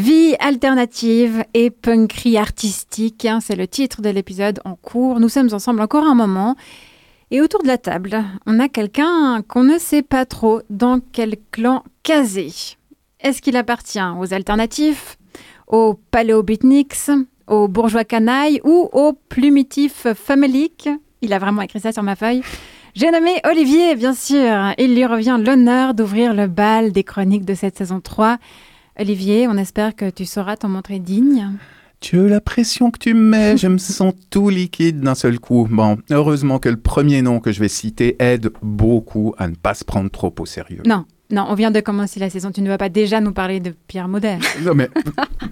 Vie alternative et punkerie artistique, hein, c'est le titre de l'épisode en cours. Nous sommes ensemble encore un moment. Et autour de la table, on a quelqu'un qu'on ne sait pas trop dans quel clan casé. Est-ce qu'il appartient aux alternatifs, aux paléobitniks, aux bourgeois canailles ou aux plumitifs faméliques? Il a vraiment écrit ça sur ma feuille. J'ai nommé Olivier, bien sûr. Il lui revient l'honneur d'ouvrir le bal des chroniques de cette saison 3. Olivier, on espère que tu sauras t'en montrer digne. Tu as la pression que tu me mets, je me sens tout liquide d'un seul coup. Bon, heureusement que le premier nom que je vais citer aide beaucoup à ne pas se prendre trop au sérieux. Non, non, on vient de commencer la saison. Tu ne vas pas déjà nous parler de Pierre Maudet Non, mais,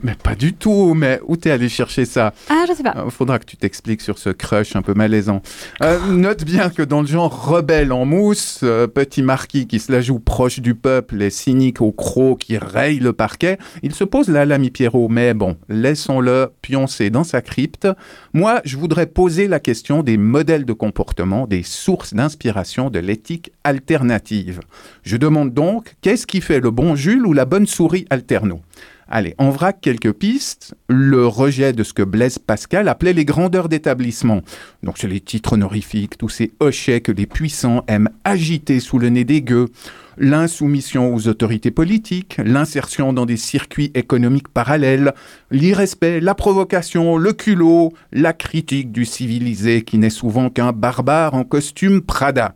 mais pas du tout. Mais où t'es allé chercher ça? Ah, je sais pas. Il euh, faudra que tu t'expliques sur ce crush un peu malaisant. Euh, note bien que dans le genre rebelle en mousse, euh, petit marquis qui se la joue proche du peuple et cynique au croc qui raye le parquet, il se pose là l'ami Pierrot. Mais bon, laissons-le pioncer dans sa crypte. Moi, je voudrais poser la question des modèles de comportement, des sources d'inspiration de l'éthique alternative. Je demande donc donc, qu'est-ce qui fait le bon Jules ou la bonne souris alterno Allez, en vrac quelques pistes. Le rejet de ce que Blaise Pascal appelait les grandeurs d'établissement. Donc c'est les titres honorifiques, tous ces hochets que les puissants aiment agiter sous le nez des gueux. L'insoumission aux autorités politiques, l'insertion dans des circuits économiques parallèles, l'irrespect, la provocation, le culot, la critique du civilisé qui n'est souvent qu'un barbare en costume Prada.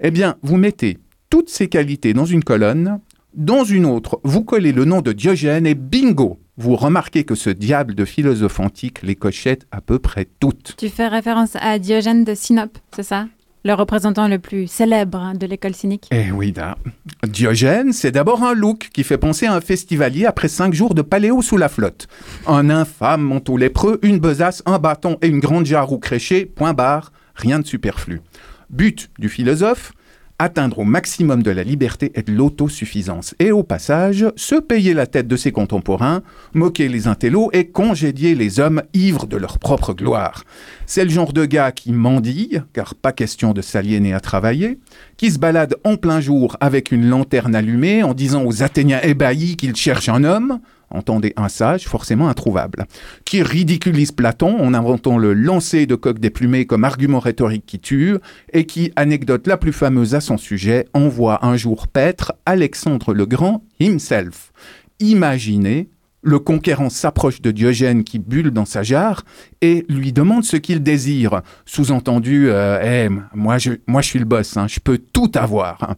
Eh bien, vous mettez toutes ces qualités dans une colonne, dans une autre, vous collez le nom de Diogène et bingo vous remarquez que ce diable de philosophe antique les cochette à peu près toutes. Tu fais référence à Diogène de Sinope, c'est ça? Le représentant le plus célèbre de l'école cynique. Eh oui, da. Diogène, c'est d'abord un look qui fait penser à un festivalier après cinq jours de paléo sous la flotte. Un infâme manteau lépreux, une besace, un bâton et une grande jarre ou créché, point barre, rien de superflu. But du philosophe, atteindre au maximum de la liberté et de l'autosuffisance. Et au passage, se payer la tête de ses contemporains, moquer les intellos et congédier les hommes ivres de leur propre gloire. C'est le genre de gars qui mendille, car pas question de s'aliéner à travailler, qui se balade en plein jour avec une lanterne allumée en disant aux Athéniens ébahis qu'ils cherchent un homme, entendez un sage, forcément introuvable, qui ridiculise Platon en inventant le lancer de coq déplumé comme argument rhétorique qui tue, et qui, anecdote la plus fameuse à son sujet, envoie un jour paître Alexandre le Grand himself. Imaginez, le conquérant s'approche de Diogène qui bulle dans sa jarre et lui demande ce qu'il désire. Sous-entendu, euh, moi, je, moi je suis le boss, hein, je peux tout avoir.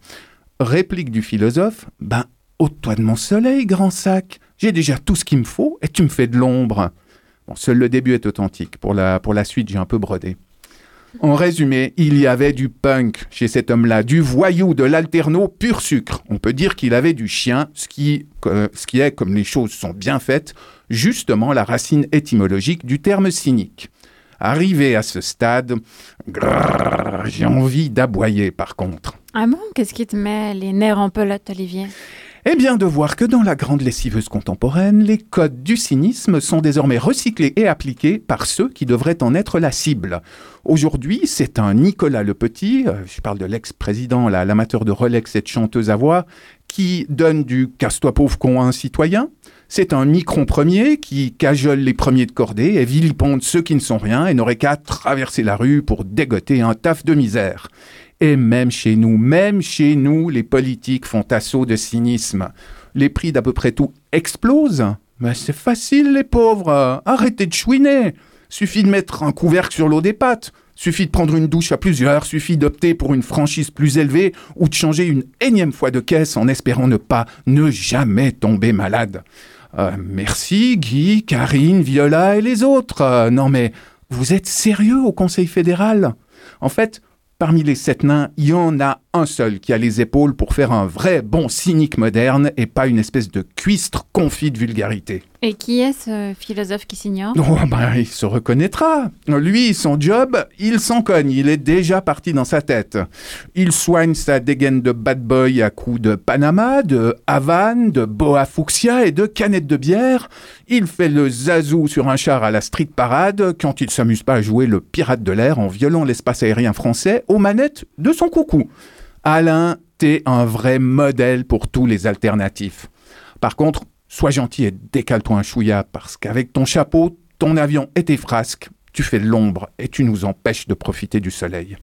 Réplique du philosophe, ben, ôte-toi de mon soleil, grand sac. J'ai déjà tout ce qu'il me faut et tu me fais de l'ombre. Bon, seul le début est authentique. Pour la, pour la suite, j'ai un peu brodé. En résumé, il y avait du punk chez cet homme-là, du voyou, de l'alterno pur sucre. On peut dire qu'il avait du chien, ce qui, ce qui est, comme les choses sont bien faites, justement la racine étymologique du terme cynique. Arrivé à ce stade, j'ai envie d'aboyer par contre. Ah bon? Qu'est-ce qui te met les nerfs en pelote, Olivier? Eh bien, de voir que dans la grande lessiveuse contemporaine, les codes du cynisme sont désormais recyclés et appliqués par ceux qui devraient en être la cible. Aujourd'hui, c'est un Nicolas Le Petit, euh, je parle de l'ex-président, l'amateur de Rolex, cette chanteuse à voix, qui donne du casse-toi pauvre con à un citoyen. C'est un Micron premier qui cajole les premiers de cordée et vilipende ceux qui ne sont rien et n'auraient qu'à traverser la rue pour dégoter un taf de misère. Et même chez nous, même chez nous, les politiques font assaut de cynisme. Les prix d'à peu près tout explosent. Mais c'est facile, les pauvres. Arrêtez de chouiner. Suffit de mettre un couvercle sur l'eau des pâtes. Suffit de prendre une douche à plusieurs. Suffit d'opter pour une franchise plus élevée ou de changer une énième fois de caisse en espérant ne pas, ne jamais tomber malade. Euh, merci, Guy, Karine, Viola et les autres. Euh, non mais, vous êtes sérieux au Conseil fédéral? En fait, Parmi les sept nains, il y en a un seul qui a les épaules pour faire un vrai bon cynique moderne et pas une espèce de cuistre confit de vulgarité. Et qui est ce philosophe qui s'ignore? Oh, ben, il se reconnaîtra. Lui, son job, il s'en cogne. Il est déjà parti dans sa tête. Il soigne sa dégaine de bad boy à coups de Panama, de Havane, de boa fuchsia et de canettes de bière. Il fait le zazou sur un char à la street parade quand il s'amuse pas à jouer le pirate de l'air en violant l'espace aérien français aux manettes de son coucou. Alain, t'es un vrai modèle pour tous les alternatifs. Par contre, Sois gentil et décale-toi un chouïa, parce qu'avec ton chapeau, ton avion et tes frasques, tu fais l'ombre et tu nous empêches de profiter du soleil.